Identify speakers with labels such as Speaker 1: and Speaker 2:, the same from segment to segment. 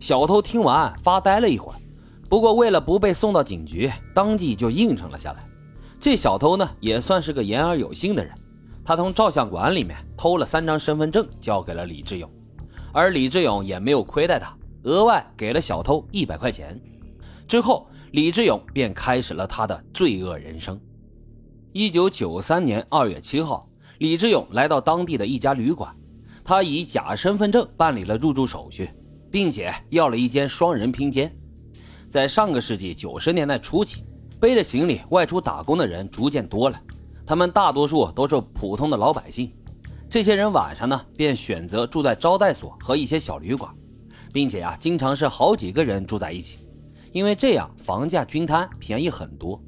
Speaker 1: 小偷听完发呆了一会儿，不过为了不被送到警局，当即就应承了下来。这小偷呢也算是个言而有信的人，他从照相馆里面偷了三张身份证交给了李志勇，而李志勇也没有亏待他，额外给了小偷一百块钱。之后，李志勇便开始了他的罪恶人生。一九九三年二月七号，李志勇来到当地的一家旅馆，他以假身份证办理了入住手续，并且要了一间双人拼间。在上个世纪九十年代初期，背着行李外出打工的人逐渐多了，他们大多数都是普通的老百姓。这些人晚上呢，便选择住在招待所和一些小旅馆，并且啊，经常是好几个人住在一起，因为这样房价均摊，便宜很多。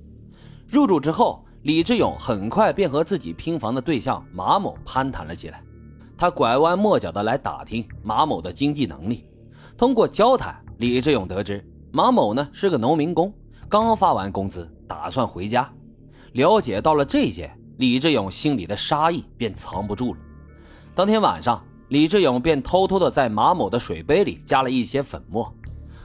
Speaker 1: 入住之后。李志勇很快便和自己拼房的对象马某攀谈了起来，他拐弯抹角的来打听马某的经济能力。通过交谈，李志勇得知马某呢是个农民工，刚发完工资，打算回家。了解到了这些，李志勇心里的杀意便藏不住了。当天晚上，李志勇便偷偷的在马某的水杯里加了一些粉末，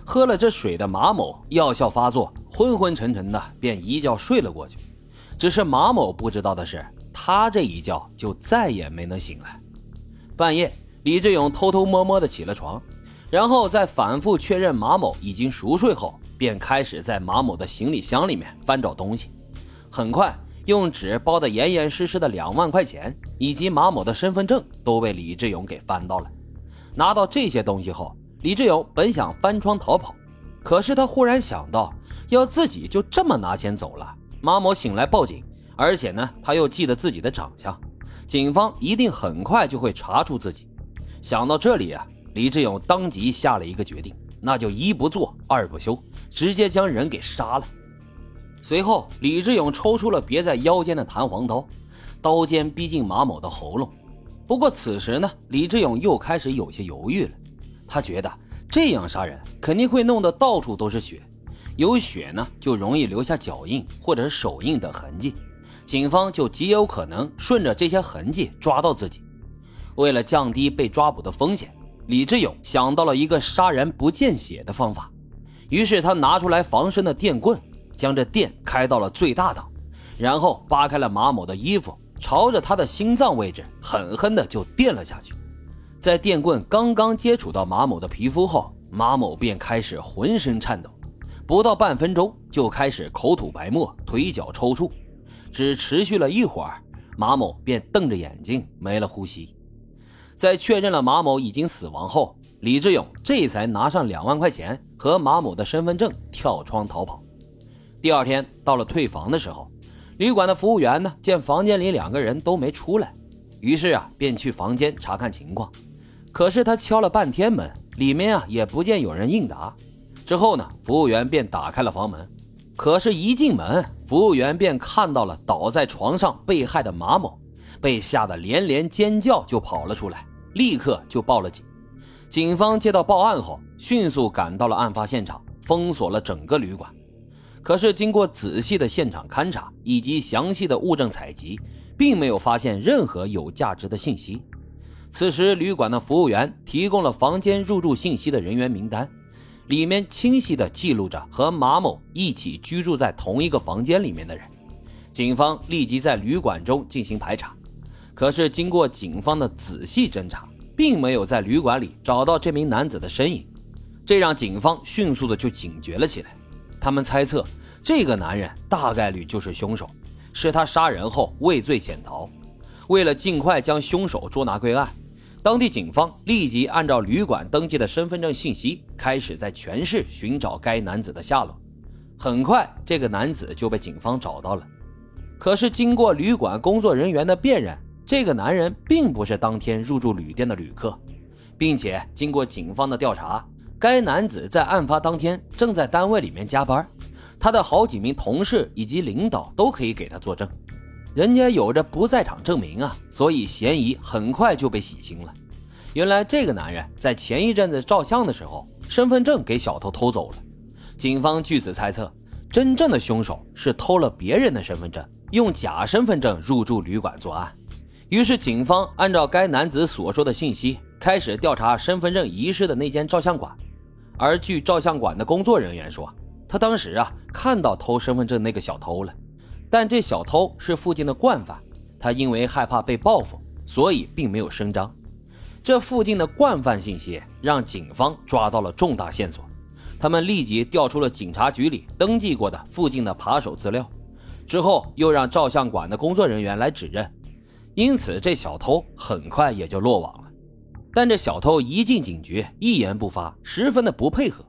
Speaker 1: 喝了这水的马某药效发作，昏昏沉沉的便一觉睡了过去。只是马某不知道的是，他这一觉就再也没能醒来。半夜，李志勇偷偷摸摸的起了床，然后在反复确认马某已经熟睡后，便开始在马某的行李箱里面翻找东西。很快，用纸包得严严实实的两万块钱以及马某的身份证都被李志勇给翻到了。拿到这些东西后，李志勇本想翻窗逃跑，可是他忽然想到，要自己就这么拿钱走了。马某醒来报警，而且呢，他又记得自己的长相，警方一定很快就会查出自己。想到这里啊，李志勇当即下了一个决定，那就一不做二不休，直接将人给杀了。随后，李志勇抽出了别在腰间的弹簧刀，刀尖逼近马某的喉咙。不过此时呢，李志勇又开始有些犹豫了，他觉得这样杀人肯定会弄得到处都是血。有血呢，就容易留下脚印或者手印等痕迹，警方就极有可能顺着这些痕迹抓到自己。为了降低被抓捕的风险，李志勇想到了一个杀人不见血的方法。于是他拿出来防身的电棍，将这电开到了最大档，然后扒开了马某的衣服，朝着他的心脏位置狠狠的就电了下去。在电棍刚刚接触到马某的皮肤后，马某便开始浑身颤抖。不到半分钟就开始口吐白沫、腿脚抽搐，只持续了一会儿，马某便瞪着眼睛没了呼吸。在确认了马某已经死亡后，李志勇这才拿上两万块钱和马某的身份证跳窗逃跑。第二天到了退房的时候，旅馆的服务员呢见房间里两个人都没出来，于是啊便去房间查看情况。可是他敲了半天门，里面啊也不见有人应答。之后呢，服务员便打开了房门，可是，一进门，服务员便看到了倒在床上被害的马某，被吓得连连尖叫，就跑了出来，立刻就报了警。警方接到报案后，迅速赶到了案发现场，封锁了整个旅馆。可是，经过仔细的现场勘查以及详细的物证采集，并没有发现任何有价值的信息。此时，旅馆的服务员提供了房间入住信息的人员名单。里面清晰地记录着和马某一起居住在同一个房间里面的人，警方立即在旅馆中进行排查，可是经过警方的仔细侦查，并没有在旅馆里找到这名男子的身影，这让警方迅速的就警觉了起来。他们猜测这个男人大概率就是凶手，是他杀人后畏罪潜逃，为了尽快将凶手捉拿归案。当地警方立即按照旅馆登记的身份证信息，开始在全市寻找该男子的下落。很快，这个男子就被警方找到了。可是，经过旅馆工作人员的辨认，这个男人并不是当天入住旅店的旅客，并且经过警方的调查，该男子在案发当天正在单位里面加班，他的好几名同事以及领导都可以给他作证。人家有着不在场证明啊，所以嫌疑很快就被洗清了。原来这个男人在前一阵子照相的时候，身份证给小偷偷走了。警方据此猜测，真正的凶手是偷了别人的身份证，用假身份证入住旅馆作案。于是，警方按照该男子所说的信息，开始调查身份证遗失的那间照相馆。而据照相馆的工作人员说，他当时啊看到偷身份证那个小偷了，但这小偷是附近的惯犯，他因为害怕被报复，所以并没有声张。这附近的惯犯信息让警方抓到了重大线索，他们立即调出了警察局里登记过的附近的扒手资料，之后又让照相馆的工作人员来指认，因此这小偷很快也就落网了。但这小偷一进警局，一言不发，十分的不配合。